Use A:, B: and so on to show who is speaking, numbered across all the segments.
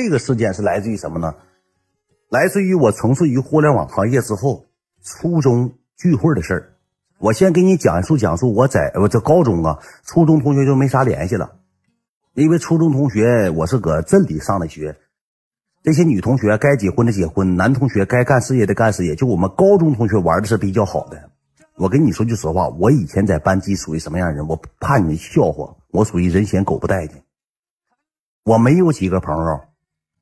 A: 这个事件是来自于什么呢？来自于我从事于互联网行业之后，初中聚会的事儿。我先给你讲述讲述我在我这高中啊，初中同学就没啥联系了，因为初中同学我是搁镇里上的学，这些女同学该结婚的结婚，男同学该干事业的干事业，就我们高中同学玩的是比较好的。我跟你说句实话，我以前在班级属于什么样人？我怕你笑话，我属于人嫌狗不待见。我没有几个朋友，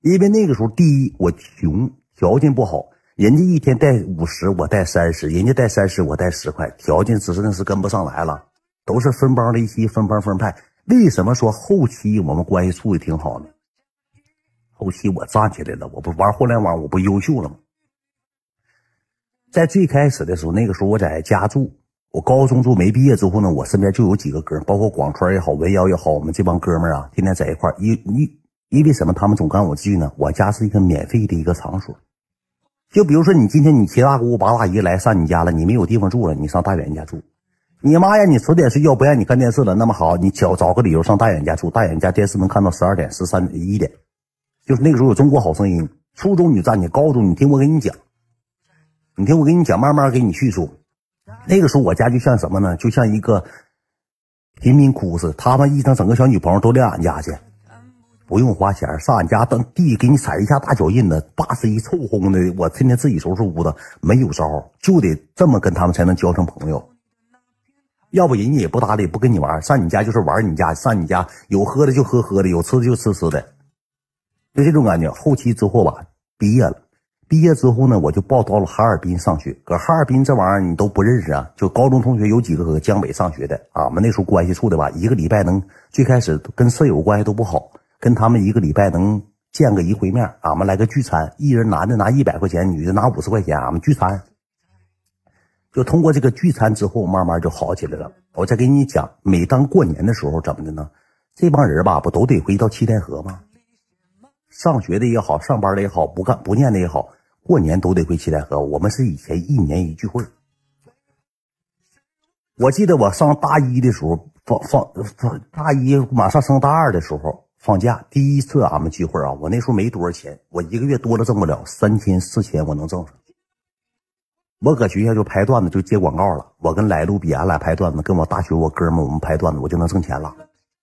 A: 因为那个时候第一我穷，条件不好。人家一天带五十，我带三十；人家带三十，我带十块。条件只是那是跟不上来了，都是分帮离析，分帮分派。为什么说后期我们关系处的挺好呢？后期我站起来了，我不玩互联网，我不优秀了吗？在最开始的时候，那个时候我在家住，我高中住没毕业之后呢，我身边就有几个哥，包括广川也好，文瑶也好，我们这帮哥们儿啊，天天在一块儿。因因因为什么？他们总赶我去呢？我家是一个免费的一个场所。就比如说，你今天你七大姑八大姨来上你家了，你没有地方住了，你上大远家住。你妈呀，你十点睡觉不让你看电视了，那么好，你找找个理由上大远家住。大远家电视能看到十二点、十三、一点，就是那个时候有《中国好声音》。初中你站起，高中你听我给你讲，你听我给你讲，慢慢给你叙述。那个时候我家就像什么呢？就像一个贫民窟似的，他们一整整个小女朋友都来俺家去。不用花钱，上俺家等地给你踩一下大脚印子，八十一臭烘的，我天天自己收拾屋子，没有招，就得这么跟他们才能交成朋友。要不人家也不搭理，不跟你玩，上你家就是玩你家，上你家有喝的就喝喝的，有吃的就吃吃的，就这种感觉。后期之后吧，毕业了，毕业之后呢，我就报到了哈尔滨上学。搁哈尔滨这玩意儿你都不认识啊？就高中同学有几个搁江北上学的，俺们那时候关系处的吧，一个礼拜能最开始跟舍友关系都不好。跟他们一个礼拜能见个一回面，俺们来个聚餐，一人男的拿一百块钱，女的拿五十块钱，俺们聚餐。就通过这个聚餐之后，慢慢就好起来了。我再给你讲，每当过年的时候，怎么的呢？这帮人吧，不都得回到七台河吗？上学的也好，上班的也好，不干不念的也好，过年都得回七台河。我们是以前一年一聚会。我记得我上大一的时候，放放放大一马上升大二的时候。放假第一次俺们聚会啊，我那时候没多少钱，我一个月多了挣不了三千四千，我能挣上。我搁学校就拍段子，就接广告了。我跟来路比，俺俩拍段子，跟我大学我哥们我们拍段子，我就能挣钱了。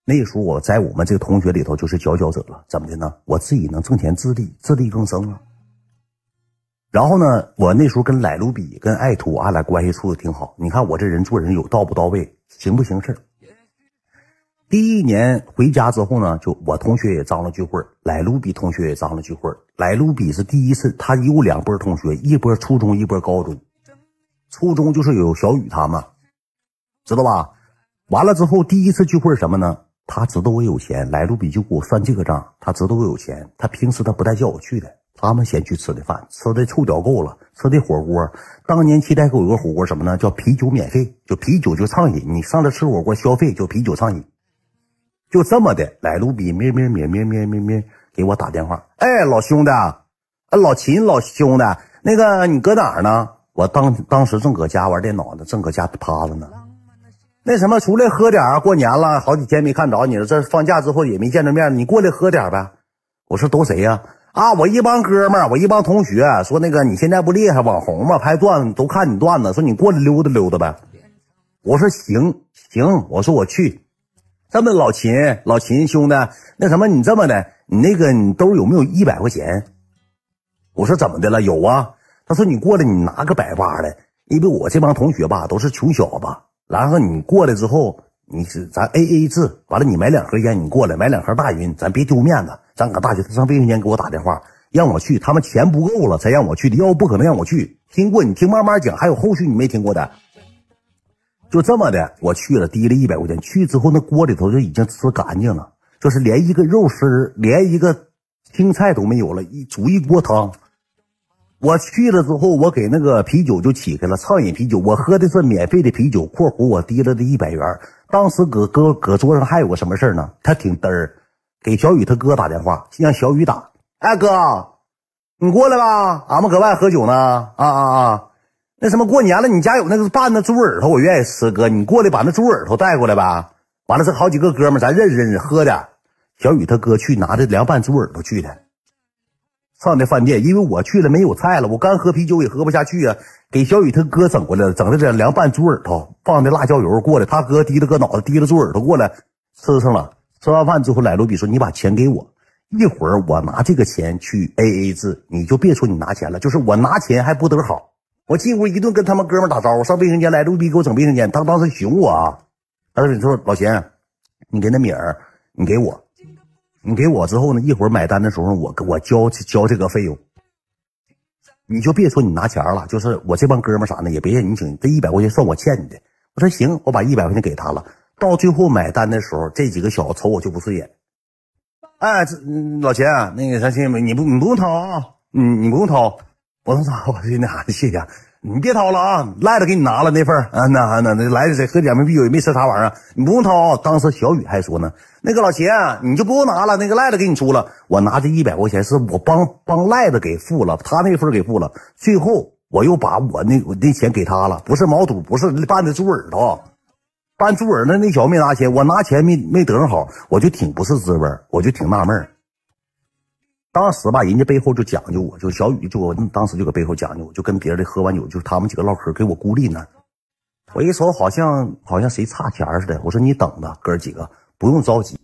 A: 那时候我在我们这个同学里头就是佼佼者了。怎么的呢？我自己能挣钱自立，自力更生啊。然后呢，我那时候跟来路比，跟爱图，俺俩关系处的挺好。你看我这人做人有到不到位，行不行事第一年回家之后呢，就我同学也张罗聚会，来卢比同学也张罗聚会。来卢比是第一次，他有两波同学，一波初中，一波高中。初中就是有小雨他们，知道吧？完了之后，第一次聚会什么呢？他知道我有钱，来卢比就给我算这个账。他知道我有钱，他平时他不带叫我去的，他们先去吃的饭，吃的臭屌够了，吃的火锅。当年七代沟有个火锅什么呢？叫啤酒免费，就啤酒就畅饮，你上这吃火锅消费就啤酒畅饮。就这么的，来卢比咩咩咩咩咩咩咩给我打电话。哎，老兄弟，啊，老秦，老兄弟，那个你搁哪儿呢？我当当时正搁家玩电脑呢，正搁家趴着呢。那什么，出来喝点啊过年了，好几天没看着你了。这放假之后也没见着面，你过来喝点呗。我说都谁呀？啊，我一帮哥们儿，我一帮同学说那个你现在不厉害，网红嘛，拍段子都看你段子，说你过来溜达溜达呗。我说行行，我说我去。这么老秦，老秦兄弟，那什么，你这么的，你那个你兜有没有一百块钱？我说怎么的了？有啊。他说你过来，你拿个百八的，因为我这帮同学吧都是穷小子。然后你过来之后，你是咱 A A 制，完了你买两盒烟，你过来买两盒大云，咱别丢面子。咱搁大学，他上卫生间给我打电话，让我去，他们钱不够了才让我去的，要不不可能让我去。听过你听慢慢讲，还有后续你没听过的。就这么的，我去了，提了一百块钱。去之后，那锅里头就已经吃干净了，就是连一个肉丝，连一个青菜都没有了，一煮一锅汤。我去了之后，我给那个啤酒就起开了，畅饮啤酒。我喝的是免费的啤酒（括弧我提了的一百元）。当时搁搁搁桌上还有个什么事呢？他挺嘚儿，给小雨他哥打电话，让小雨打。哎哥，你过来吧，俺们搁外喝酒呢。啊啊啊！那什么过年了，你家有那个拌的猪耳朵，我愿意吃。哥，你过来把那猪耳朵带过来呗。完了，这好几个哥们，咱认识认识，喝点。小雨他哥去拿着凉拌猪耳朵去的，上的饭店，因为我去了没有菜了，我刚喝啤酒也喝不下去啊。给小雨他哥整过来了，整了点凉拌猪耳朵，放的辣椒油过来。他哥提了个脑袋，提了猪耳朵过来吃上了。吃完饭之后，来卢比说：“你把钱给我，一会儿我拿这个钱去 A A 制，你就别说你拿钱了，就是我拿钱还不得好。”我进屋一顿跟他们哥们打招呼，上卫生间来卢比给我整卫生间，他当时熊我啊，他说：“你说老钱，你给那米儿，你给我，你给我之后呢，一会儿买单的时候我我交交这个费用。”你就别说你拿钱了，就是我这帮哥们啥的也别让你请，这一百块钱算我欠你的。我说行，我把一百块钱给他了。到最后买单的时候，这几个小子瞅我就不顺眼。哎，这老钱，那个啥亲们，你不你不用掏啊，你你不用掏。我说啥？我说那啥，谢谢。你别掏了啊，赖子给你拿了那份啊，那那那来的谁喝点瓶啤酒也没吃啥玩意儿，你不用掏。当时小雨还说呢，那个老秦你就不用拿了，那个赖子给你出了。我拿这一百块钱是我帮帮赖子给付了，他那份给付了。最后我又把我那我那钱给他了，不是毛肚，不是拌的猪耳朵，拌猪耳朵那小子没拿钱，我拿钱没没得上好，我就挺不是滋味我就挺纳闷儿当时吧，人家背后就讲究我，就小雨就我当时就搁背后讲究我，就跟别的喝完酒，就是他们几个唠嗑，给我孤立呢。我一瞅，好像好像谁差钱似的。我说你等着，哥几个不用着急。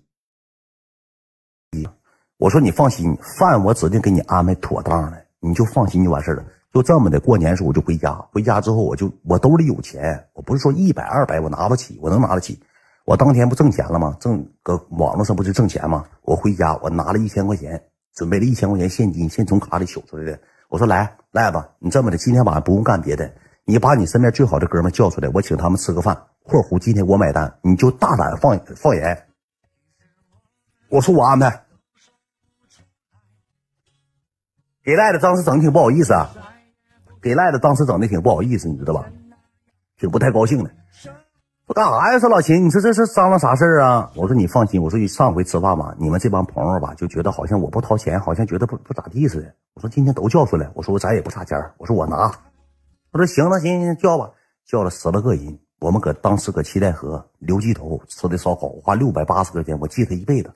A: 我说你放心，饭我指定给你安排妥当的，你就放心就完事了。就这么的，过年时候我就回家，回家之后我就我兜里有钱，我不是说一百二百我拿不起，我能拿得起。我当天不挣钱了吗？挣搁网络上不就挣钱吗？我回家我拿了一千块钱。准备了一千块钱现金，先从卡里取出来的。我说：“来，赖子，你这么的，今天晚上不用干别的，你把你身边最好的哥们叫出来，我请他们吃个饭。括弧今天我买单，你就大胆放放言。”我说：“我安排。”给赖子当时整的挺不好意思啊，给赖子当时整的挺不好意思，你知道吧？挺不太高兴的。我干啥呀？说老秦，你说这是商量啥事儿啊？我说你放心，我说你上回吃饭吧，你们这帮朋友吧，就觉得好像我不掏钱，好像觉得不不咋地似的。我说今天都叫出来，我说咱也不差钱我说我拿。他说行了，行行叫吧，叫了十来个人，我们搁当时搁七台河刘记头吃的烧烤，花六百八十块钱，我记他一辈子。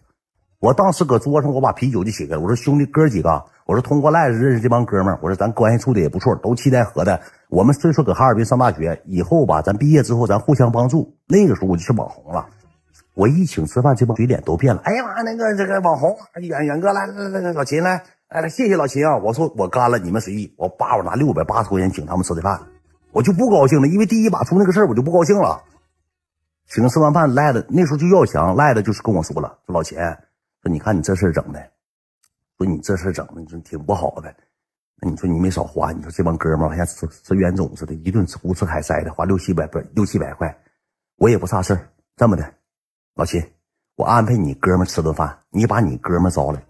A: 我当时搁桌上，我把啤酒就起开了。我说兄弟哥几个，我说通过赖子认识这帮哥们儿，我说咱关系处的也不错，都七台河的。我们虽说搁哈尔滨上大学，以后吧，咱毕业之后咱互相帮助。那个时候我就是网红了，我一请吃饭，这帮嘴脸都变了。哎呀妈，那个这个网红远远哥来来来来，老秦来来来，谢谢老秦啊！我说我干了，你们随意。我叭我拿六百八十块钱请他们吃的饭，我就不高兴了，因为第一把出那个事儿，我就不高兴了。请吃完饭赖的，那时候就要强赖的，就是跟我说了，说老秦。说你看你这事整的，说你这事整的，你说挺不好的。那你说你没少花，你说这帮哥们儿像吃吃冤种似的，一顿胡吃海塞的，花六七百不六七百块，我也不差事儿。这么的，老秦，我安排你哥们吃顿饭，你把你哥们招来，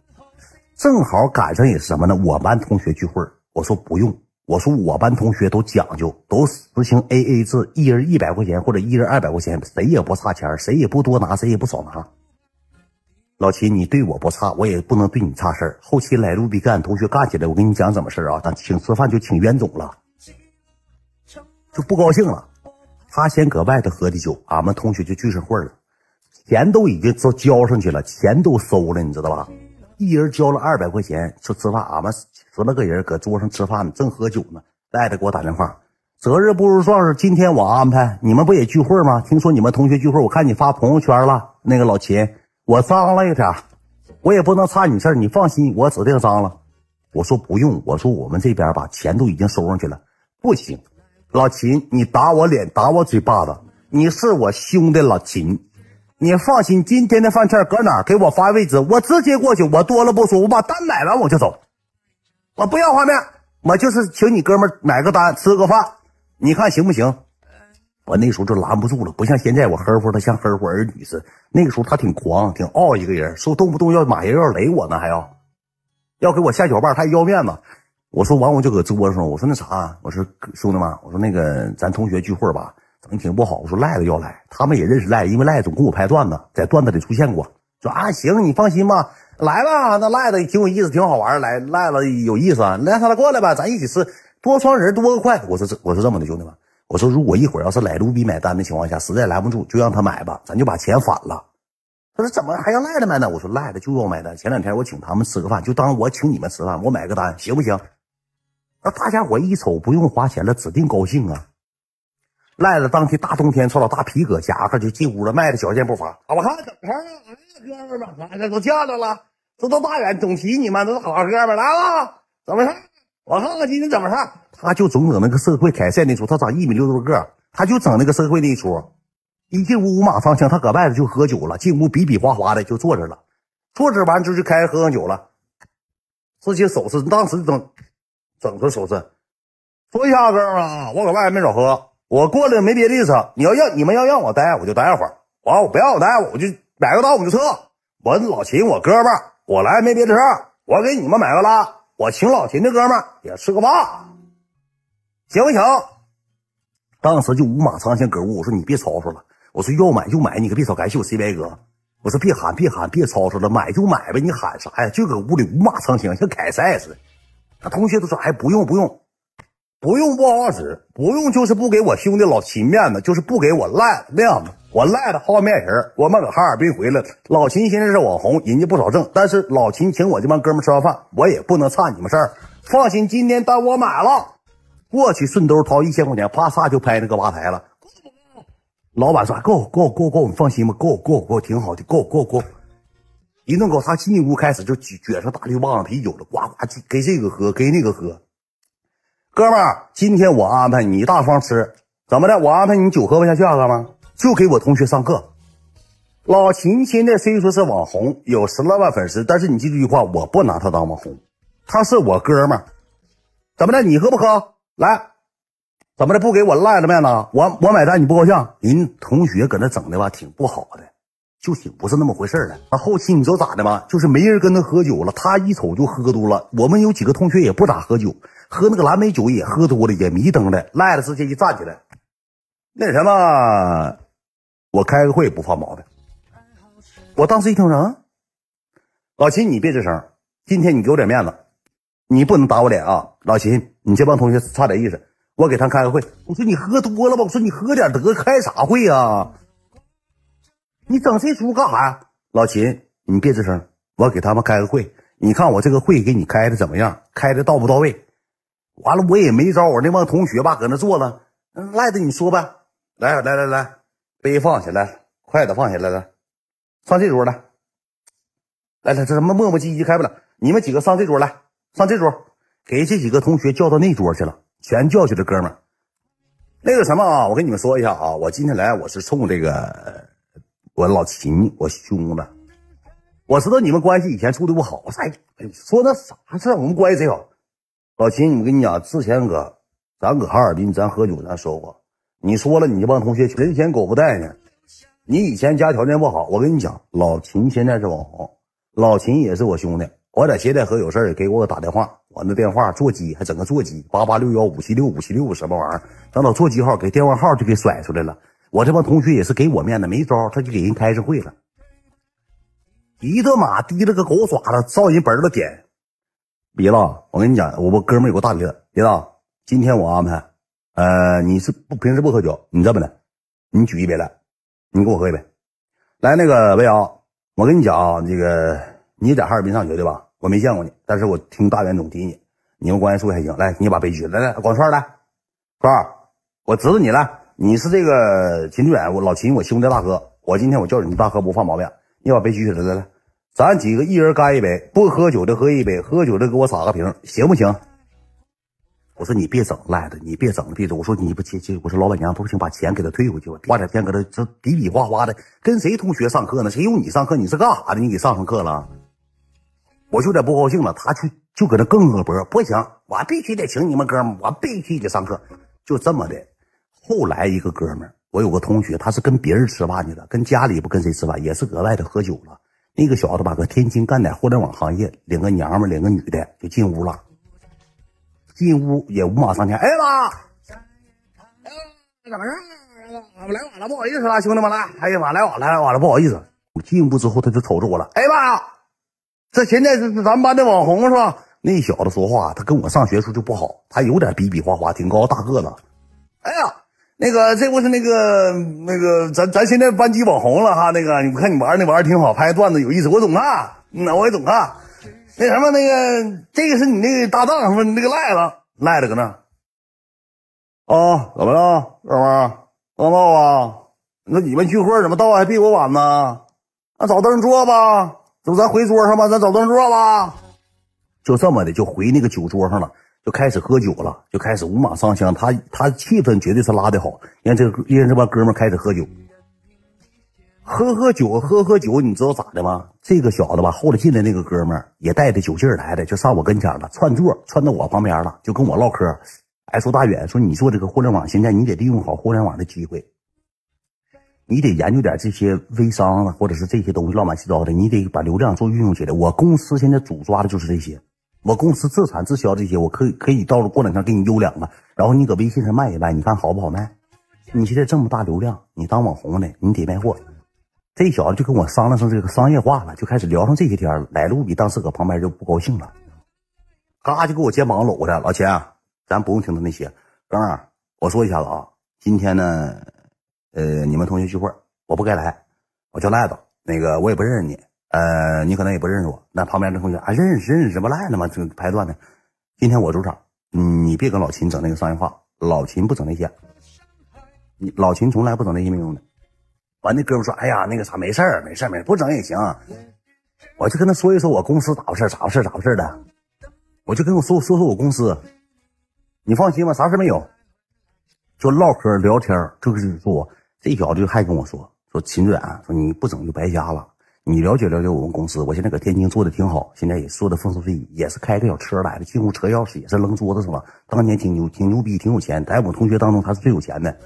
A: 正好赶上也是什么呢？我班同学聚会。我说不用，我说我班同学都讲究，都实行 A A 制，一人一百块钱或者一人二百块钱，谁也不差钱，谁也不多拿，谁也不少拿。老秦，你对我不差，我也不能对你差事儿。后期来路比跟俺同学干起来，我跟你讲怎么事儿啊？咱请吃饭就请冤种了，就不高兴了。他先搁外头喝的酒，俺们同学就聚上会了，钱都已经都交上去了，钱都收了，你知道吧？一人交了二百块钱吃吃饭，俺们十来个人搁桌上吃饭呢，正喝酒呢。赖子给我打电话，择日不如撞日，今天我安排，你们不也聚会吗？听说你们同学聚会，我看你发朋友圈了，那个老秦。我脏了一点，我也不能差你事儿。你放心，我指定脏了。我说不用，我说我们这边吧，钱都已经收上去了。不行，老秦，你打我脸，打我嘴巴子，你是我兄弟老秦，你放心，今天的饭菜搁哪？给我发位置，我直接过去。我多了不说，我把单买完我就走，我不要画面，我就是请你哥们买个单，吃个饭，你看行不行？我那时候就拦不住了，不像现在我呵护他像呵护儿女似的。那个时候他挺狂，挺傲一个人，说动不动要马爷要雷我呢，还要要给我下脚绊，他要面子。我说完我就搁桌子上，我说那啥，我说兄弟们，我说那个咱同学聚会吧，整的挺不好。我说赖子要来，他们也认识赖，因为赖总跟我拍段子，在段子里出现过。说啊行，你放心吧，来吧，那赖子挺有意思，挺好玩来赖了有意思，来他过来吧，咱一起吃，多双人多个快。我说这我说这么的兄弟们。我说，如果一会儿要是来卢比买单的情况下，实在拦不住，就让他买吧，咱就把钱返了。他说怎么还要赖的买单？我说赖的就要买单。前两天我请他们吃个饭，就当我请你们吃饭，我买个单行不行？那大家伙一瞅不用花钱了，指定高兴啊！赖子当天大冬天穿老大皮革夹克就进屋了，迈着小健步伐。我看怎么着？哎，哥们儿们，这都见着了，这都大远总齐你们都是好哥们儿，来吧，怎么事？我看看今天怎么事？他就总整那个社会凯赛那出，他长一米六多个，他就整那个社会那一出。一进屋五马上枪，他搁外头就喝酒了，进屋比比划划的就坐着了，坐着完之后就开始喝上酒了，这些手势当时整整出手势，说一下哥们啊，我搁外面没少喝。我过来没别的意思，你要让你们要让我待，我就待会儿。完，我不让我待，我就买个刀我就撤。我老秦，我哥们儿，我来没别的事儿，我给你们买个拉，我请老秦的哥们也吃个饭，行不行？当时就五马长枪搁屋，我说你别吵吵了，我说要买就买，你可别吵，感谢我 C 白哥。我说别喊别喊别吵吵了，买就买呗，你喊啥呀？就搁屋里五马长枪，像凯撒似的。那同学都说，哎，不用不用。不用不好使，不用就是不给我兄弟老秦面子，就是不给我赖面子。我赖的好面人，我们搁哈尔滨回来，老秦现在是网红，人家不少挣。但是老秦请我这帮哥们吃完饭，我也不能差你们事儿。放心，今天单我买了，过去顺兜掏一千块钱，啪嚓就拍那个吧台了。老板说够够够够，你放心吧，够够够，挺好的，够够够。一顿搞他进屋开始就撅撅上大绿棒子啤酒了，呱呱给这个喝，给那个喝。哥们儿，今天我安排你大方吃，怎么的？我安排你酒喝不下去啊，哥们儿，就给我同学上课。老秦现在虽说是网红，有十来万粉丝，但是你记住一句话，我不拿他当网红，他是我哥们儿。怎么的？你喝不喝？来，怎么的？不给我赖了面子？我我买单，你不高兴？人同学搁那整的吧，挺不好的，就挺不是那么回事的。那后期你知道咋的吗？就是没人跟他喝酒了，他一瞅就喝多了。我们有几个同学也不咋喝酒。喝那个蓝莓酒也喝多了，也迷瞪的，赖了直接一站起来，那什么，我开个会不犯毛病。我当时一听说，老秦你别吱声，今天你给我点面子，你不能打我脸啊，老秦，你这帮同学差点意思，我给他开个会。我说你喝多了吧，我说你喝点得，开啥会呀？你整这出干啥呀？老秦，你别吱声，我给他们开个会，你看我这个会给你开的怎么样？开的到不到位？完了，我也没招。我那帮同学吧，搁那坐着，赖着你说呗。来来来来，杯放下来，筷子放下来，来上这桌来。来来，这他妈磨磨唧唧开不了。你们几个上这桌来，上这桌，给这几个同学叫到那桌去了，全叫去了，哥们。那个什么啊，我跟你们说一下啊，我今天来我是冲这个我老秦，我兄弟。我知道你们关系以前处的不好，我哎，说那啥事我们关系贼好。老秦，我跟你讲，之前哥，咱搁哈尔滨，咱喝酒，咱说过，你说了，你这帮同学人嫌狗不带呢。你以前家条件不好，我跟你讲，老秦现在是网红，老秦也是我兄弟。我在接待河有事儿，给我打电话，我那电话座机还整个座机八八六幺五七六五七六什么玩意儿，等到座机号给电话号就给甩出来了。我这帮同学也是给我面子，没招，他就给人开上会了，一顿马提了个狗爪子，照人本子点。别了，我跟你讲，我我哥们有个大鼻子，别了，今天我安排，呃，你是不平时不喝酒，你这么的，你举一杯来，你跟我喝一杯，来那个魏瑶，我跟你讲啊，这个你在哈尔滨上学对吧？我没见过你，但是我听大元总提你，你们关系处还行，来，你把杯举来，来，广川来，川，我知道你来，你是这个秦志远，我老秦，我兄弟大哥，我今天我叫你大哥不犯毛病，你把杯举起来，来来。咱几个一人干一杯，不喝酒的喝一杯，喝酒的给我撒个瓶，行不行？我说你别整赖的，你别整了，闭嘴！我说你不接接，我说老板娘不行，把钱给他退回去吧。花点钱搁他这比比划划的，跟谁同学上课呢？谁用你上课？你是干啥的？你给上上课了？我就有点不高兴了。他去就搁那更恶脖，不行，我必须得请你们哥们，我必须得上课。就这么的。后来一个哥们，我有个同学，他是跟别人吃饭去了，跟家里不跟谁吃饭，也是搁外头喝酒了。那个小子吧，搁天津干点互联网行业，领个娘们，领个女的就进屋了。进屋也五马上前，哎妈，哎怎么事？我来晚了，不好意思了，兄弟们来。哎呀妈，来晚了，来晚了，不好意思。我进屋之后，他就瞅着我了。哎妈，这现在是咱们班的网红是吧？那小子说话，他跟我上学时候就不好，他有点比比划划，挺高大个子。哎呀。那个这不是那个那个咱咱现在班级网红了哈，那个你看你玩那玩意儿挺好，拍段子有意思，我懂啊，嗯，我也懂啊。那什么那个这个是你那个搭档什么？那个赖子赖子搁那。啊，怎么了，哥们儿？刚到啊？那你们聚会怎么到还比我晚呢？那找凳坐吧，走，咱回桌上吧，咱找凳坐吧。就这么的，就回那个酒桌上了，就开始喝酒了，就开始五马上香。他他气氛绝对是拉的好，你看这让这帮哥们开始喝酒，喝喝酒，喝喝酒，你知道咋的吗？这个小子吧，后来进来那个哥们也带着酒劲来的，就上我跟前了，串座串到我旁边了，就跟我唠嗑。哎，说大远，说你做这个互联网，现在你得利用好互联网的机会，你得研究点这些微商啊，或者是这些东西乱七八糟的，你得把流量做运用起来。我公司现在主抓的就是这些，我公司自产自销这些，我可以可以到了过两天给你邮两个，然后你搁微信上卖一卖，你看好不好卖？你现在这么大流量，你当网红呢，你得卖货。这小子就跟我商量上这个商业化了，就开始聊上这些天了。来路比当时搁旁边就不高兴了，嘎就给我肩膀搂着，老钱。咱不用听他那些，哥们儿，我说一下子啊，今天呢，呃，你们同学聚会，我不该来，我叫赖子，那个我也不认识你，呃，你可能也不认识我，那旁边的同学啊，认识认识，不赖呢吗？这排段的，今天我主场，你别跟老秦整那个商业化，老秦不整那些，你老秦从来不整那些没用的。完，那哥们说，哎呀，那个啥，没事儿，没事儿，没不整也行。我就跟他说一说我公司咋回事，咋回事，咋回事的，我就跟我说说说我公司。你放心吧，啥事没有，就唠嗑聊天就是说我，这小子就还跟我说说秦远，说你不整就白瞎了。你了解了解我们公司，我现在搁天津做的挺好，现在也做的风生水起，也是开个小车来的，进屋车钥匙也是扔桌子上了。当年挺牛，挺牛逼，挺有钱，在我们同学当中他是最有钱的。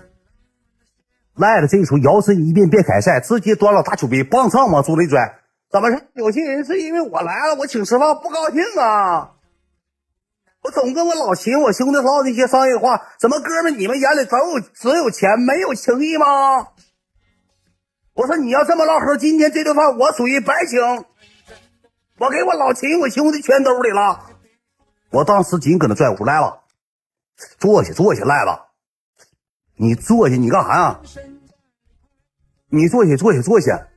A: 赖了，这时候摇身一变变凯撒，直接端了大酒杯，棒上往桌里拽。怎么是有些人是因为我来了，我请吃饭不高兴啊？我总跟我老秦、我兄弟唠那些商业话，怎么哥们你们眼里只有只有钱没有情义吗？我说你要这么唠嗑，今天这顿饭我属于白请。我给我老秦、我兄弟全兜里了。我当时紧搁那拽我来了，坐下坐下赖子，你坐下你干啥呀？你坐下坐下坐下，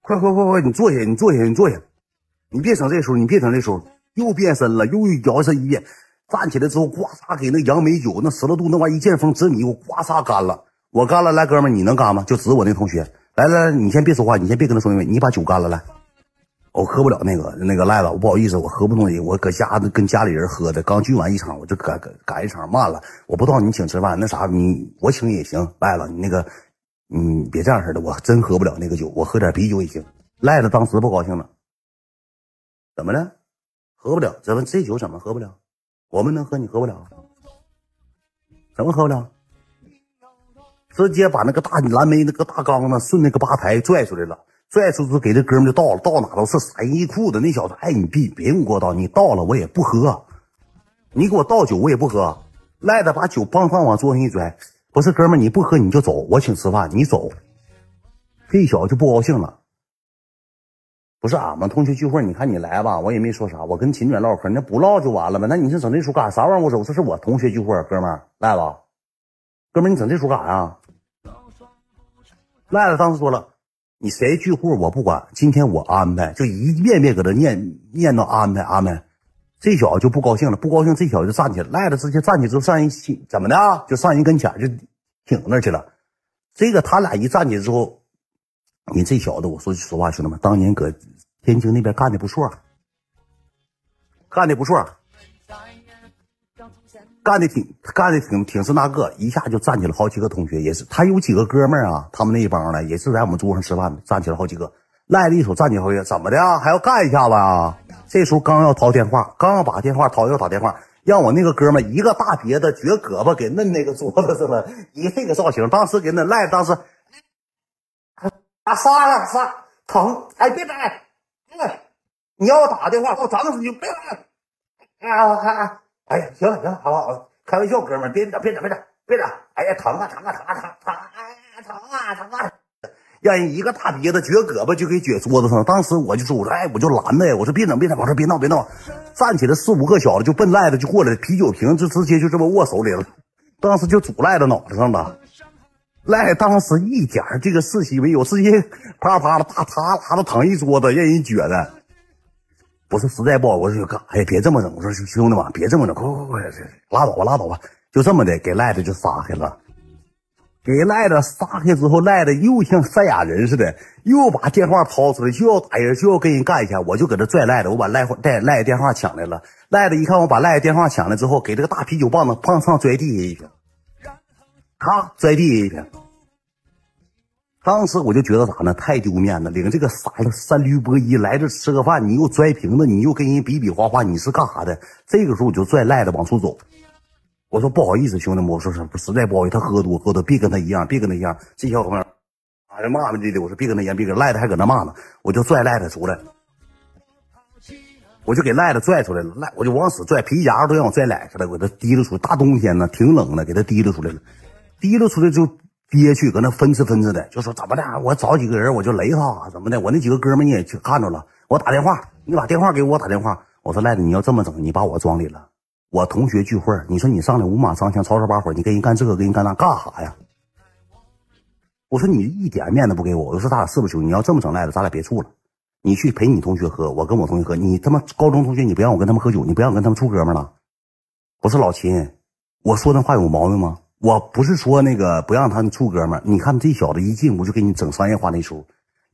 A: 快快快快你坐下你坐下你坐下，你别整这时候你别整这时候。又变身了，又摇身一变，站起来之后，呱嚓给那杨梅酒那十来度那玩意一见风直迷糊，呱嚓干了。我干了，来哥们你能干吗？就指我那同学，来来来，你先别说话，你先别跟他说因为你把酒干了来。我喝不了那个那个赖子，我不好意思，我喝不动的。我搁家跟家里人喝的，刚聚完一场，我就赶赶赶一场慢了。我不知道你请吃饭，那啥你我请也行。赖子，你那个你别这样式的，我真喝不了那个酒，我喝点啤酒也行。赖子当时不高兴了，怎么了？喝不了，怎么这酒怎么喝不了？我们能喝，你喝不了？怎么喝不了？直接把那个大蓝莓那个大缸子顺那个吧台拽出来了，拽出去给这哥们就倒了，倒哪都是撒人一裤子。那小子，哎，你别别用给我倒，你倒了我也不喝，你给我倒酒我也不喝。赖子把酒梆梆往桌上一拽，不是哥们你不喝你就走，我请吃饭，你走。这小子就不高兴了。不是俺们同学聚会，你看你来吧，我也没说啥，我跟秦远唠嗑，那不唠就完了呗。那你是整这出干啥玩意儿？我说这是我同学聚会，哥们赖子，哥们你整这出干啥呀？赖子当时说了，你谁聚会我不管，今天我安排，就一遍遍搁这念念叨安排安排。这小子就不高兴了，不高兴，这小子就站起来，赖子直接站起之后上人怎么的啊？就上人跟前就挺那去了。这个他俩一站起之后，你这小子，我说句实话，兄弟们，当年搁。天津那边干的不错，干的不错，干的挺干的挺挺是那个，一下就站起了好几个同学，也是他有几个哥们儿啊，他们那一帮呢，也是在我们桌上吃饭的，站起了好几个，赖了一手站起好几个，怎么的啊还要干一下子啊？这时候刚要掏电话，刚要把电话掏要打电话，让我那个哥们一个大别子撅胳膊给摁那个桌子上了，一这个造型，当时给那赖当时啊杀了杀疼，哎别摆。你要打电话，我整死你！别来！啊啊！哎呀，行了行了，好不好？开玩笑，哥们儿，别整别整别整别整！哎呀，疼啊疼啊疼啊疼疼！哎呀，疼啊疼啊！让人一个大鼻子撅胳膊就给撅桌子上。当时我就说，我说哎，我就拦呗，我说别整别整，我说别闹别闹。站起来四五个小子就奔赖子就过来，啤酒瓶就直接就这么握手里了。当时就拄赖子脑袋上了。赖当时一点这个士气没有，直接啪啪的啪啪啪的躺一桌子，让人觉得不是实在不好，我说干啥呀？别这么整！我说兄弟们，别这么整，快快快，拉倒吧，拉倒吧，就这么的给赖子就撒开了。给赖子撒开之后，赖子又像赛亚人似的，又把电话掏出来，就要打人，就要跟人干一下。我就搁这拽赖子，我把赖带赖子电话抢来了。赖子一看我把赖子电话抢来之后，给这个大啤酒棒子砰上拽地下一瓶。咔，拽地下一瓶。当时我就觉得啥呢？太丢面子，领这个傻子三驴波一来这吃个饭，你又拽瓶子，你又跟人比比划划，你是干啥的？这个时候我就拽赖子往出走。我说不好意思，兄弟们，我说是实在不好意思，他喝多喝多，别跟他一样，别跟他一样。这小伙儿，哎呀骂的的，我说别跟他一样，别跟赖子还搁那骂呢。我就拽赖子出来，我就给赖子拽出来了，赖我就往死拽，皮夹子都让我拽赖去了，给他提溜出来。大冬天呢，挺冷的，给他提溜出来了，提溜出来就。憋屈，搁那分哧分哧的，就说怎么的？我找几个人，我就雷他，怎么的？我那几个哥们你也去看着了。我打电话，你把电话给我打电话。我说赖子，你要这么整，你把我装里了。我同学聚会，你说你上来五马长枪，吵吵把火，你跟人干这个，跟人干那，干啥呀？我说你一点面子不给我。我说咱俩是不是兄弟？你要这么整赖子，咱俩别处了。你去陪你同学喝，我跟我同学喝。你他妈高中同学，你不让我跟他们喝酒，你不让我跟他们处哥们了。我说老秦，我说那话有毛病吗？我不是说那个不让他们处哥们儿，你看这小子一进屋就给你整商业化那出，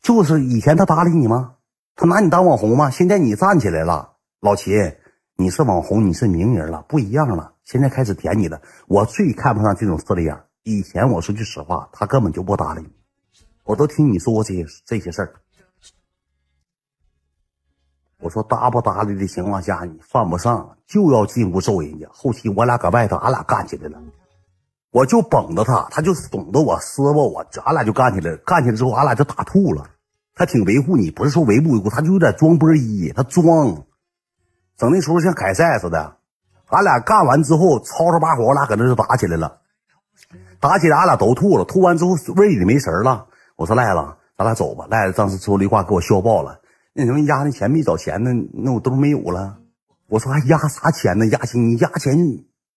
A: 就是以前他搭理你吗？他拿你当网红吗？现在你站起来了，老秦，你是网红，你是名人了，不一样了，现在开始舔你了。我最看不上这种势利眼。以前我说句实话，他根本就不搭理你，我都听你说过这些这些事儿。我说搭不搭理的情况下，你犯不上就要进屋揍人家。后期我俩搁外头，俺俩干起来了。我就绷着他，他就怂着我，撕巴我，俺俩就干起来。干起来之后，俺俩就打吐了。他挺维护你，不是说维不维护，他就有点装波一，他装，整那时候像凯撒似的。俺俩干完之后，吵吵把火，我俩搁那就打起来了。打起来，俺俩都吐了。吐完之后，胃里没神了。我说赖子，咱俩走吧。赖子当时说了一句话，给我笑爆了。那什么压那钱没找钱呢？那我都没有了。我说还压啥钱呢？压钱？你压钱？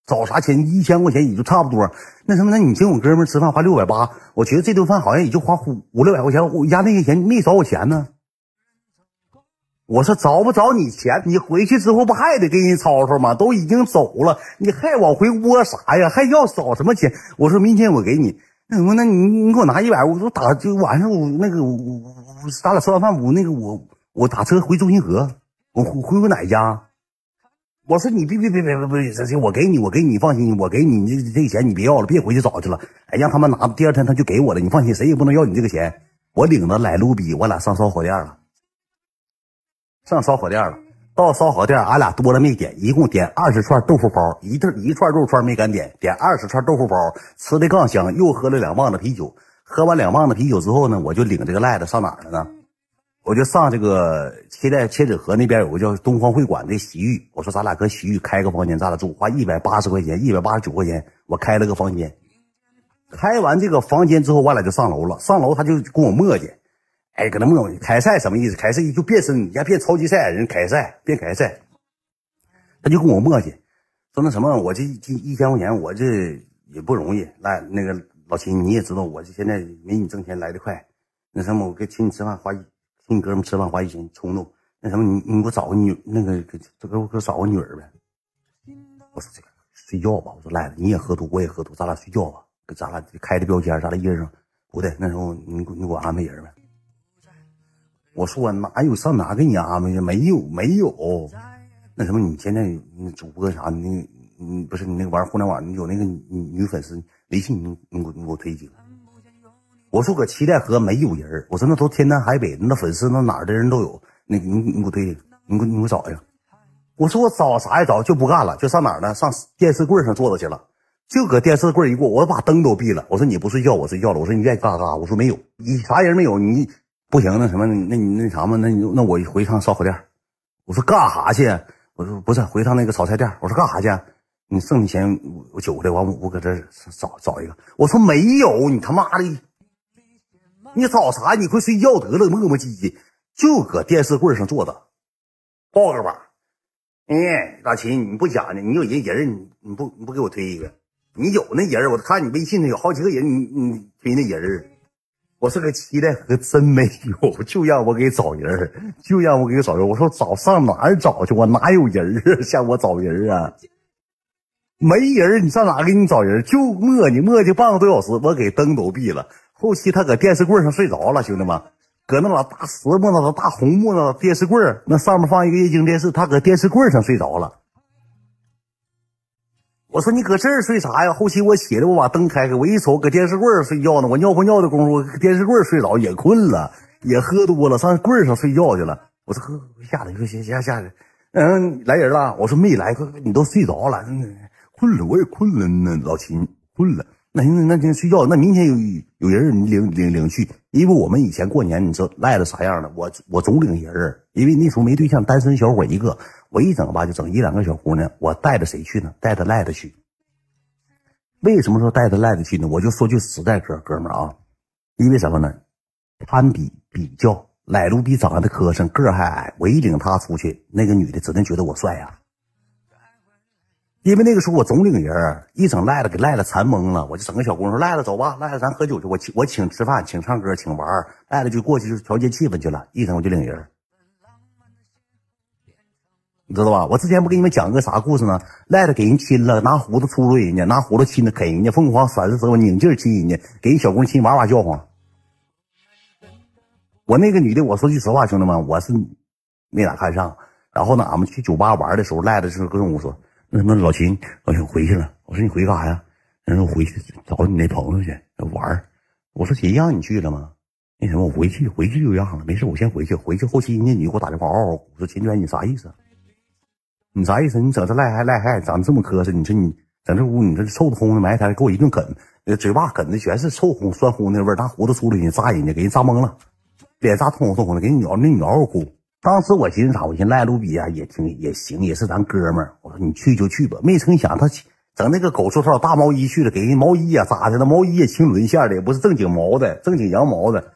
A: 找啥钱？一千块钱也就差不多。那什么？那你请我哥们吃饭花六百八，我觉得这顿饭好像也就花五五六百块钱。我压那些钱没找我钱呢。我说找不着你钱，你回去之后不还得跟人吵吵吗？都已经走了，你还往回窝啥呀？还要找什么钱？我说明天我给你。那什么？那你你给我拿一百，我说打就晚上我那个我我咱俩吃完饭我那个我我打车回中心河，我回回我奶家。我说你别别别别别别，这这我给你，我给你，放心，我给你，你这这钱你别要了，别回去找去了。哎，让他们拿，第二天他就给我了。你放心，谁也不能要你这个钱。我领着来卢比，我俩上烧烤店了，上烧烤店了。到烧烤店，俺俩多了没点，一共点二十串豆腐包，一顿一串肉串没敢点，点二十串豆腐包，吃的杠香，又喝了两棒子啤酒。喝完两棒子啤酒之后呢，我就领这个赖子上哪了呢？我就上这个现在千纸河那边有个叫东方会馆的洗浴，我说咱俩搁洗浴开个房间，咱俩住，花一百八十块钱，一百八十九块钱，我开了个房间。开完这个房间之后，我俩就上楼了。上楼他就跟我磨叽，哎，搁那磨叽。凯撒什么意思？凯撒就变身，你变超级赛亚人，凯撒变凯撒。他就跟我磨叽，说那什么，我这一一千块钱，我这也不容易。来，那个老秦，你也知道，我这现在没你挣钱来的快。那什么，我给请你吃饭，花一一。请你哥们吃饭花一千，冲动。那什么，你你给我找个女，那个给给我给我找个女儿呗。我说这个睡觉吧。我说赖子，你也喝多，我也喝多，咱俩睡觉吧。给咱俩开的标间，咱俩一人不对。那时候你你给我安排人呗。我说我哪有上哪给你安排去？没有没有。那什么，你现在你主播啥？你你不是你那个玩互联网，你有那个女女粉丝微信，你你给我你给我推几个。我说搁七代河没有人我说那都天南海北，那粉丝那哪儿的人都有。那你你给我推，你给我你给我找一个。我说我找啥呀？找就不干了，就上哪儿呢？上电视柜上坐着去了。就搁电视柜一过，我把灯都闭了。我说你不睡觉，我睡觉了。我说你愿意干啥干啥？我说没有，你啥人没有？你不行，那什么，那你那啥嘛？那你那我回趟烧烤店。我说干啥去？我说不是回趟那个炒菜店。我说干啥去？你剩的钱我酒回来，完我我搁这找找一个。我说没有，你他妈的！你找啥？你快睡觉得了，磨磨唧唧，就搁电视柜上坐着，抱个吧。哎，大秦，你不假呢？你有人人，你你不你不给我推一个？你有那人我看你微信上有好几个人，你你推那人我是个期待和真没有，就让我给找人就让我给找人。我说找上哪儿找去？我哪有人啊？向我找人啊？没人你上哪给你找人？就磨叽磨叽半个多小时，我给灯都闭了。后期他搁电视柜上睡着了，兄弟们，搁那老大实木那大红木那电视柜那上面放一个液晶电视，他搁电视柜上睡着了。我说你搁这儿睡啥呀？后期我起来，我把灯开开，我一瞅搁电视柜上睡觉呢。我尿不尿的功夫，电视柜睡着也困了，也喝多了，上柜上睡觉去了。我说呵，下来说行行下来，嗯，来人了。我说没来，你都睡着了，困了，我也困了呢。老秦困了，那行那行睡觉。那明天有有人你领领领去，因为我们以前过年你知道赖的啥样的，我我总领人，因为那时候没对象，单身小伙一个。我一整吧，就整一两个小姑娘。我带着谁去呢？带着赖子去。为什么说带着赖子去呢？我就说句实在哥哥们啊，因为什么呢？攀比比较，赖卢比长得磕碜，个还矮。我一领他出去，那个女的只能觉得我帅呀。因为那个时候我总领人，一整赖子给赖子馋懵了。我就整个小姑娘说：“赖子走吧，赖子咱喝酒去。我请我请吃饭，请唱歌，请玩。赖子就过去就调节气氛去了。一整我就领人。”你知道吧？我之前不给你们讲个啥故事呢？赖子给人亲了，拿胡子出噜人家，拿胡子亲的啃人家，疯狂甩着手拧劲亲人家，给人小姑娘亲哇哇叫唤。我那个女的，我说句实话，兄弟们，我是没咋看上。然后呢，俺们去酒吧玩的时候，赖子就跟我说：“那什么老秦，我想回去了。”我说：“你回干啥呀？”他说：“回去找你那朋友去玩。”我说：“谁让你去了吗？”那什么，我回去回去就让了，没事，我先回去。回去后期人家女给我打电话，嗷嗷哭，说：“秦娟，你啥意思？”你啥意思？你整这赖还赖还长这么磕碜？你说你整这屋，你这臭烘的埋汰，给我一顿啃，嘴巴啃的全是臭烘酸烘那味儿，大胡子出来你扎人家，给人扎懵了，脸扎通红通红的，给你咬那咬嗷哭。当时我寻思啥？我寻思赖卢比啊也挺也行，也是咱哥们儿。我说你去就去吧。没成想他整那个狗臭套大毛衣去了，给人毛衣也扎的，那毛衣也青纶线的，也不是正经毛的，正经羊毛的，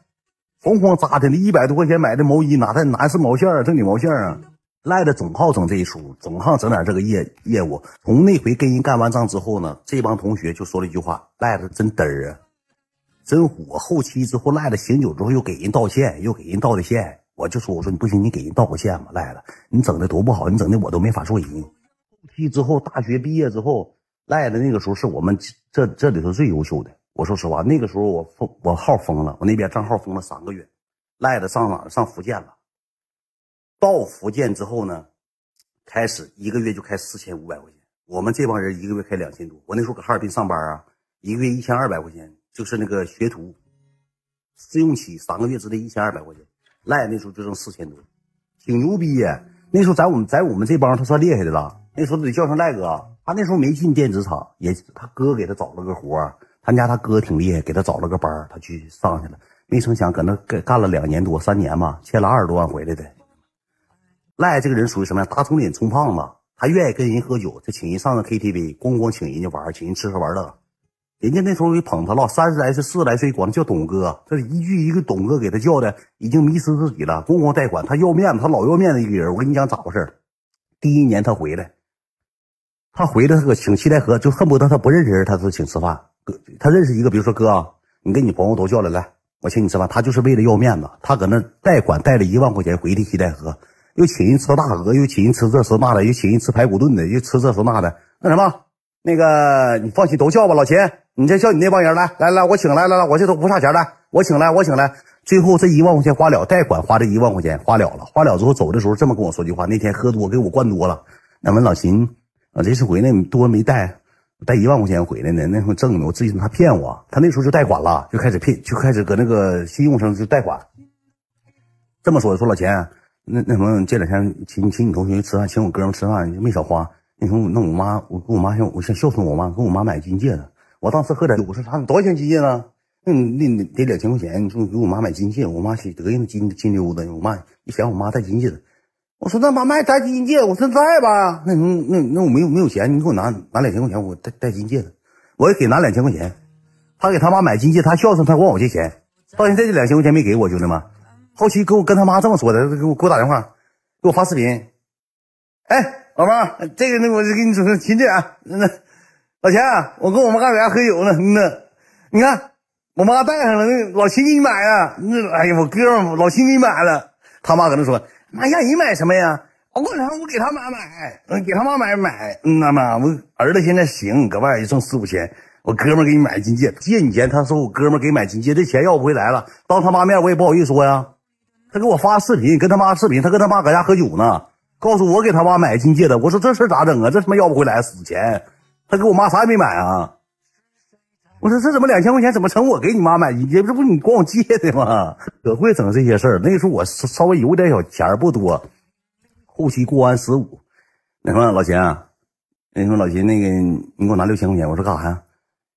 A: 哐哐扎的。那一百多块钱买的毛衣，哪它哪是毛线啊？正经毛线啊？赖的总好整这一出，总好整点这个业业务。从那回跟人干完仗之后呢，这帮同学就说了一句话：赖的真嘚儿啊，真火。后期之后，赖的醒酒之后又给人道歉，又给人道的歉。我就说，我说你不行，你给人道个歉吧，赖子，你整的多不好，你整的我都没法做人。后期之后，大学毕业之后，赖的那个时候是我们这这里头最优秀的。我说实话，那个时候我封我号封了，我那边账号封了三个月，赖的上哪上福建了。到福建之后呢，开始一个月就开四千五百块钱。我们这帮人一个月开两千多。我那时候搁哈尔滨上班啊，一个月一千二百块钱，就是那个学徒试用期三个月之内一千二百块钱。赖那时候就挣四千多，挺牛逼呀。那时候在我们在我们这帮他算厉害的了。那时候得叫上赖哥，他那时候没进电子厂，也他哥给他找了个活他家他哥挺厉害，给他找了个班他去上去了。没成想搁那干干了两年多三年吧，欠了二十多万回来的。赖这个人属于什么呀？大葱脸充胖子，他愿意跟人喝酒，他请人上个 KTV，咣咣请人家玩，请人吃喝玩乐。人家那时候给捧他了，三十来岁、四十来岁，管他叫董哥，这一句一个董哥给他叫的，已经迷失自己了，咣咣贷款。他要面子，他老要面子一个人。我跟你讲咋回事第一年他回来，他回来他搁请七台河，就恨不得他不认识人，他都请吃饭。哥，他认识一个，比如说哥，你跟你朋友都叫来，来，我请你吃饭。他就是为了要面子，他搁那贷款贷了一万块钱回的七台河。又请人吃大鹅，又请人吃这吃那的，又请人吃排骨炖的，又吃这吃那的。那什么，那个你放心，都叫吧，老秦，你再叫你那帮人来，来来，我请来，来来，我这都不差钱来，我请来，我请来。最后这一万块钱花了，贷款花这一万块钱花了了，花了之后走的时候这么跟我说句话：那天喝多给我灌多了。那问老秦，啊，这次回来多没带，带一万块钱回来呢？那时候挣的，我自己他骗我，他那时候就贷款了，就开始骗，就开始搁那个信用上就贷款。这么说说老秦。那那什么，这两天请请你同学吃饭，请我哥们吃饭，没少花。那什么，那我妈，我跟我妈想，我想孝顺我妈，跟我妈买金戒指。我当时喝点酒，我说啥？多少钱金戒呢？那那得两千块钱。你说给我妈买金戒，我妈得意那金金溜子。我妈一想，我妈戴金戒指。我说那妈卖戴金戒，我说在吧？那那那我没有没有钱，你给我拿拿两千块钱，我戴戴金戒指。我也给拿两千块钱，他给他妈买金戒，他孝顺，他管我借钱。到现在这两千块钱没给我，兄弟们。后期跟我跟他妈这么说的，给我给我打电话，给我发视频。哎，老妈，这个那我就给你说说，秦姐，那老钱，我跟我妈搁家喝酒呢。嗯呢，你看我妈带上了，那老秦给你买的。那哎呀，我哥们老秦给你买了。他妈搁那说，妈让你买什么呀？我过两天我给他妈买，嗯，给他妈买买。嗯呐妈，我儿子现在行，搁外边一挣四五千。我哥们给你买金戒，借你钱，他说我哥们给买金戒，这钱要不回来了，当他妈面我也不好意思说呀。他给我发视频，跟他妈视频，他跟他妈搁家喝酒呢，告诉我给他妈买金戒的。我说这事咋整啊？这他妈要不回来死钱。他给我妈啥也没买啊。我说这怎么两千块钱怎么成我给你妈买金戒？这不你管我借的吗？可会整这些事儿。那时候我稍微有点小钱不多，后期过完十五，那什么老秦，那什么老秦，那个你给我拿六千块钱。我说干啥呀？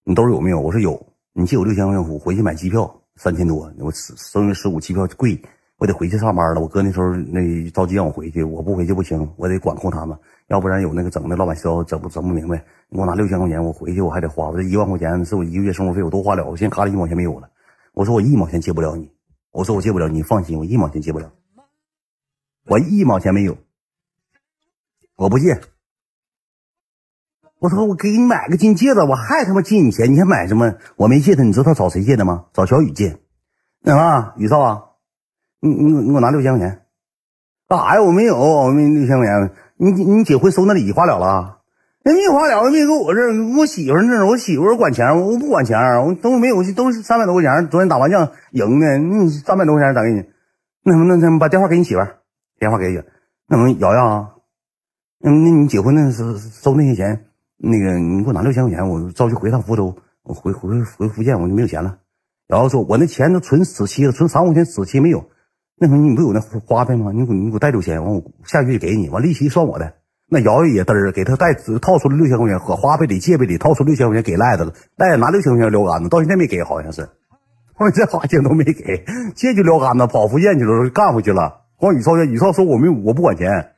A: 你兜里有没有？我说有，你借我六千块钱，我回去买机票，三千多。我生日十五机票贵，我得回去上班了。我哥那时候那着急让我回去，我不回去不行，我得管控他们，要不然有那个整的老板销整不整不明白。你给我拿六千块钱，我回去我还得花，我这一万块钱是我一个月生活费，我都花了。我现在卡里一毛钱没有了。我说我一毛钱借不了你，我说我借不了你，放心，我一毛钱借不了，我一毛钱没有，我不借。我说我给你买个金戒指，我还他妈借你钱，你还买什么？我没借他，你知道他找谁借的吗？找小雨借。那啥，宇少啊，你你你给我拿六千块钱，干啥呀？我没有，我没六千块钱。你你结婚收那礼花了了？那没花了，没搁我这，我媳妇那儿，我媳妇管钱，我不管钱，我都没有，都是三百多块钱。昨天打麻将赢的，你三百多块钱咋给你？那什么，那什么，把电话给你媳妇，电话给你。那什么，瑶瑶啊，那那你结婚那是收那些钱？那个，你给我拿六千块钱，我着急回趟福州，我回回回福建，我就没有钱了。瑶瑶说，我那钱都存死期了，存三块钱死期没有。那时候你不有那花呗吗？你给你给我带六千，完我下个月给你，完利息算我的。那瑶瑶也嘚儿，给他带套出了六千块钱，和花呗里借呗里套出六千块钱给赖子了，赖子拿六千块钱撩杆子，到现在没给，好像是。我这花钱都没给，借就撩杆子，跑福建去了，干回去了。光宇少说，宇少说我没我不管钱，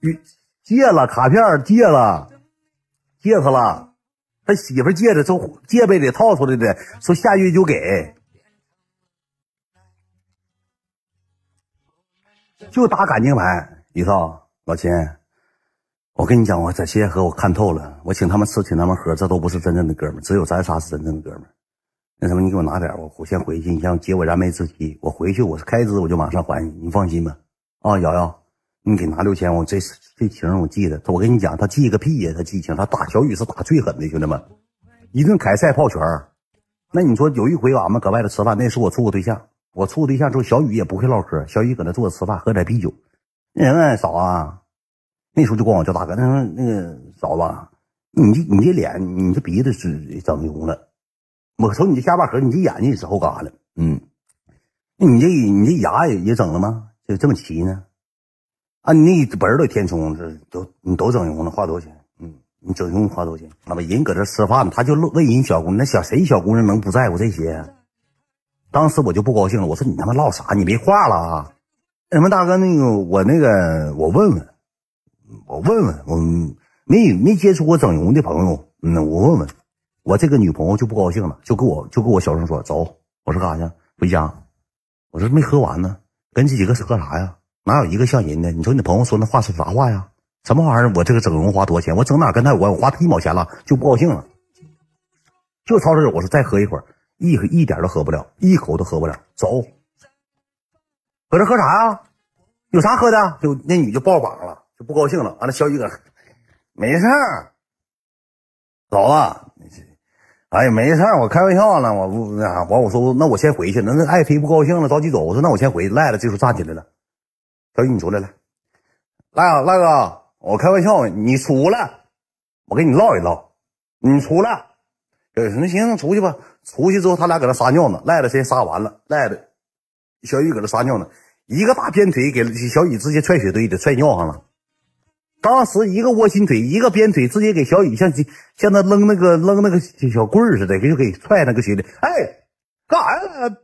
A: 借借了卡片借了。借他了，他媳妇借的，从借呗里套出来的，说下月就给，就打感情牌。李少，老秦，我跟你讲，我在西河我看透了，我请他们吃，请他们喝，这都不是真正的哥们，只有咱仨是真正的哥们。那什么，你给我拿点，我我先回去，你先接我燃眉之急，我回去我是开支我就马上还你，你放心吧。啊，瑶瑶。你给拿六千，我这这情我记得。我跟你讲，他记个屁呀！他记情，他打小雨是打最狠的，兄弟们，一顿凯赛泡拳。那你说有一回俺们搁外头吃饭，那是我处过对象，我处对象之后，小雨也不会唠嗑，小雨搁那坐着吃饭，喝点啤酒。那人嫂啊，那时候就管我叫大哥。那说那个嫂子，你这你这脸，你这鼻子是整容了。我瞅你这下巴颏，你这眼睛也是后嘎了。嗯，你这你这牙也也整了吗？就这么齐呢？啊，你那本儿都填充，这都你都整容了，花多少钱？嗯，你整容花多少钱？那么人搁这吃饭，他就问人小姑娘，那小谁小姑娘能不在乎这些？当时我就不高兴了，我说你他妈唠啥？你没话了啊？什么大哥，那个我那个我问问，我问问，我没没接触过整容的朋友，嗯，我问问，我这个女朋友就不高兴了，就跟我就跟我小声说走，我说干啥去？回家。我说没喝完呢，跟这几个喝啥呀？哪有一个像人的？你说你朋友说那话是啥话呀？什么玩意儿？我这个整容花多少钱？我整哪跟他有关？我花他一毛钱了就不高兴了，就吵这。我说再喝一会儿，一一点都喝不了，一口都喝不了。走，搁这喝啥呀？有啥喝的？就那女就爆榜了，就不高兴了。完了，小雨搁没事儿，走了。哎呀，没事儿，我开玩笑呢。我不那啥，完我说那我先回去。那那爱妃不高兴了，着急走。我说那我先回去。赖了，这时候站起来了。小雨，你出来来，赖啊赖哥，我开玩笑。你出来，我跟你唠一唠。你出来，那行，出去吧。出去之后，他俩搁那撒尿呢。赖子先撒完了，赖子小雨搁那撒尿呢。一个大鞭腿给小雨直接踹雪堆里，踹尿上了。当时一个窝心腿，一个鞭腿，直接给小雨像像那扔那个扔那个小棍儿似的，给就给踹那个雪里。哎，干啥呀？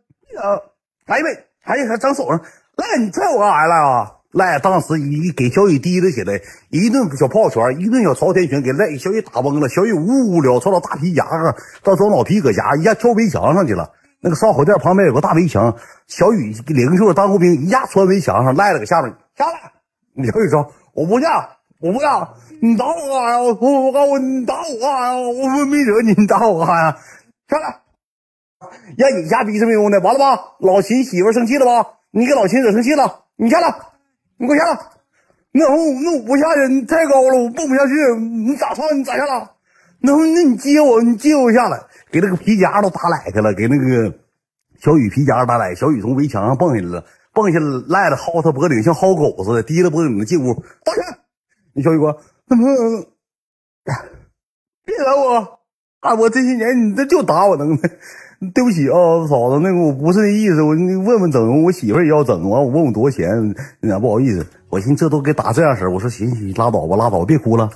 A: 哎呀喂，哎呀，还长手上。赖你踹我干啥来啊？赖当时一给小雨提溜起来，一顿小炮拳，一顿小朝天拳，给赖小雨打懵了。小雨呜呜撩，朝到大皮夹上，到装老皮搁家一下跳围墙上去了。那个烧烤店旁边有个大围墙，小雨领袖当过兵，一下穿围墙上，赖了搁下面下来。小雨说：“我不下，我不下，你打我干啥呀？我我告诉你打我干啥呀？我没惹你，你打我干啥呀？下来，让你家逼是没用的，完了吧？老秦媳妇生气了吧？你给老秦惹生气了，你下来，你给我下来。那我那我不下去，你太高了，我蹦不下去。你咋上？你咋下来？那那你接我，你接我下来，给那个皮夹都打来开了，给那个小雨皮夹打来，小雨从围墙上蹦下来了，蹦下来赖着薅他脖领，像薅狗似的，提着脖领子进屋，道歉。你小雨哥，别打我！啊，我这些年你这就打我能耐，对不起啊，嫂子，那个我不是那意思，我你问问整容，我媳妇也要整，完我问我多少钱，那不好意思，我寻思这都给打这样式我说行行，拉倒吧，拉倒，别哭了。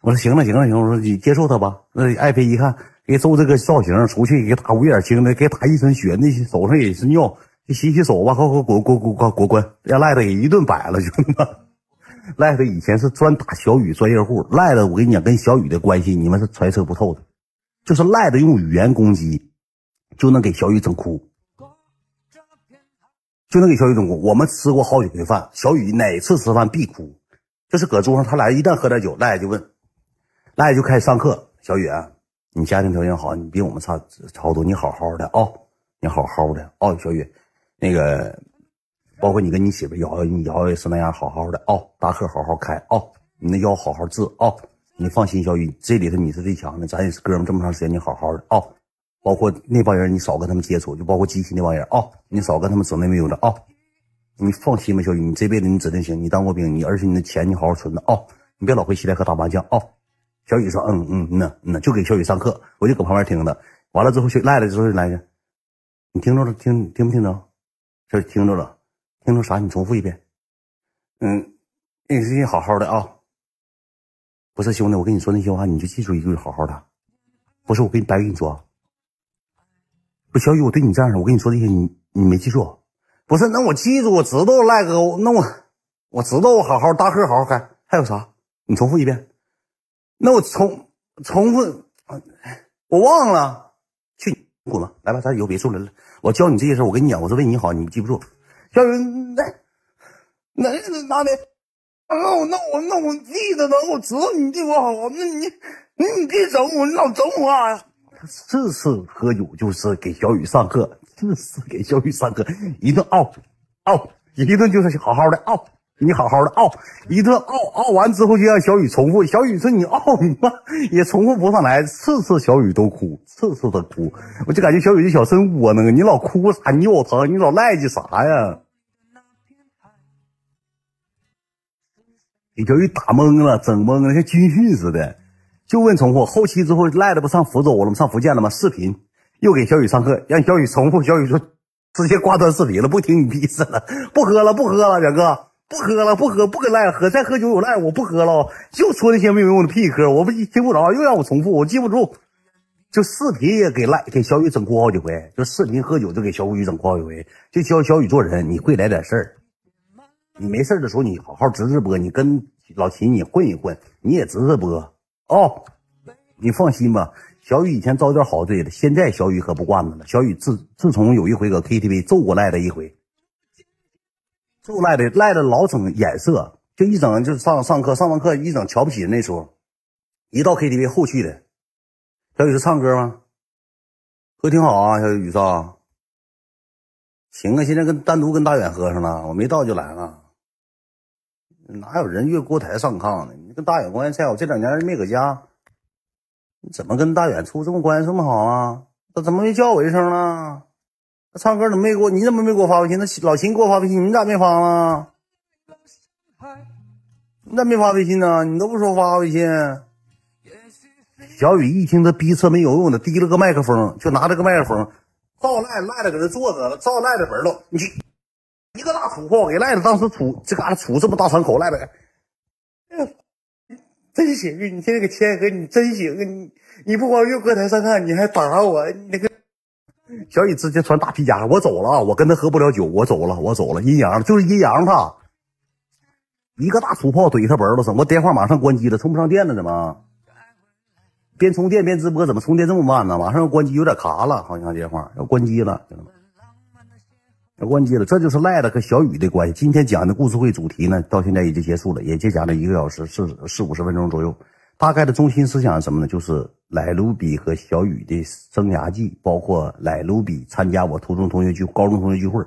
A: 我说行了行了行，我说你接受他吧。那爱妃一看，给揍这个造型，出去给打五眼青的，给打一身血，那些手上也是尿，就洗洗手吧，快快滚滚滚滚滚滚，让赖子给一顿摆了，兄弟们。赖子以前是专打小雨专业户，赖子我跟你讲，跟小雨的关系你们是揣测不透的，就是赖子用语言攻击就能给小雨整哭，就能给小雨整哭。我们吃过好几回饭，小雨哪次吃饭必哭，就是搁桌上，他俩一旦喝点酒，赖就问，赖就开始上课。小雨，你家庭条件好，你比我们差超多，你好好的啊，你好好的啊，小雨，那个。包括你跟你媳妇瑶瑶，你瑶瑶也是那样好好的哦，大课好好开哦，你那腰好好治哦，你放心，小雨，这里头你是最强的，咱也是哥们，这么长时间你好好的哦。包括那帮人，你少跟他们接触，就包括机器那帮人哦，你少跟他们整那没有的哦。你放心吧，小雨，你这辈子你指定行，你当过兵，你而且你的钱你好好存着哦，你别老回西戴河打麻将哦。小雨说，嗯嗯嗯嗯，就给小雨上课，我就搁旁边听着。完了之后，小赖了之后就来着，你听着了，听听不听着？小雨听着了。听着啥？你重复一遍。嗯，那个事情好好的啊。不是兄弟，我跟你说那些话，你就记住一句好好的。不是我跟你白跟你说。不，小雨，我对你这样的，我跟你说这些，你你没记住？不是，那我记住，我知道赖哥，那我我知道，我好好大课好好开。还有啥？你重复一遍。那我重重复，我忘了。去滚吧，来吧，咱以后别说人了。我教你这些事我跟你讲，我是为你好，你记不住。小雨，那那哪里？那我那我那我记得呢，我知道你对我好。那你那你别整我，你老整我啊！次次喝酒就是给小雨上课，次次给小雨上课，一顿嗷嗷，一顿就是好好的嗷，你好好的嗷，一顿嗷嗷完之后就让小雨重复。小雨说你嗷你妈也重复不上来，次次小雨都哭，次次都哭，我就感觉小雨这小身窝囊，你老哭啥？你有疼？你老赖叽啥呀？给小雨打懵了，整懵了，像军训似的。就问重复，后期之后赖的不上福州了吗？上福建了吗？视频又给小雨上课，让小雨重复。小雨说：“直接挂断视频了，不听你逼事了，不喝了，不喝了，远哥，不喝了，不喝，不跟赖喝，再喝酒有赖，我不喝了。就说那些没有用的屁嗑，我不听不着，又让我重复，我记不住。就视频也给赖给小雨整哭好几回，就视频喝酒就给小雨整哭好几回，就教小雨做人，你会来点事儿。”你没事的时候，你好好直直播，你跟老秦你混一混，你也直直播哦。你放心吧，小雨以前遭点好罪的，现在小雨可不惯着了。小雨自自从有一回搁 KTV 揍过赖的一回，揍赖的赖的老整眼色，就一整就上上课上完课一整瞧不起人。那时候一到 KTV 后去的，小雨是唱歌吗？喝挺好啊，小雨是吧？行啊，现在跟单独跟大远喝上了，我没到就来了。哪有人越锅台上炕的？跟大远关系再好，这两年没搁家，你怎么跟大远处这么关系这么好啊？他怎么没叫我一声呢？他唱歌怎么没给我？你怎么没给我发微信？那老秦给我发微信，你咋没发呢？你咋没发微信呢？你都不说发微信。小雨一听这逼车没有用的，提了个麦克风，就拿着个麦克风，照赖赖着搁那坐着了，照赖着门了，你。一个大土货给赖子，当时杵这嘎达杵这么大伤口，赖子，真行！你现在个谦哥，你真行啊！你你不光越过台上看，你还打我！你那个小雨直接穿大皮夹，我走了，我跟他喝不了酒，我走了，我走了。阴阳就是阴阳，他一个大土炮怼他脖子上，我电话马上关机了，充不上电了，怎么？边充电边直播，怎么充电这么慢呢？马上要关机，有点卡了，好像电话要关机了，关机了，这就是赖子和小雨的关系。今天讲的故事会主题呢，到现在已经结束了，也就讲了一个小时四四五十分钟左右。大概的中心思想是什么呢？就是赖卢比和小雨的生涯记，包括赖卢比参加我初中同学聚、高中同学聚会。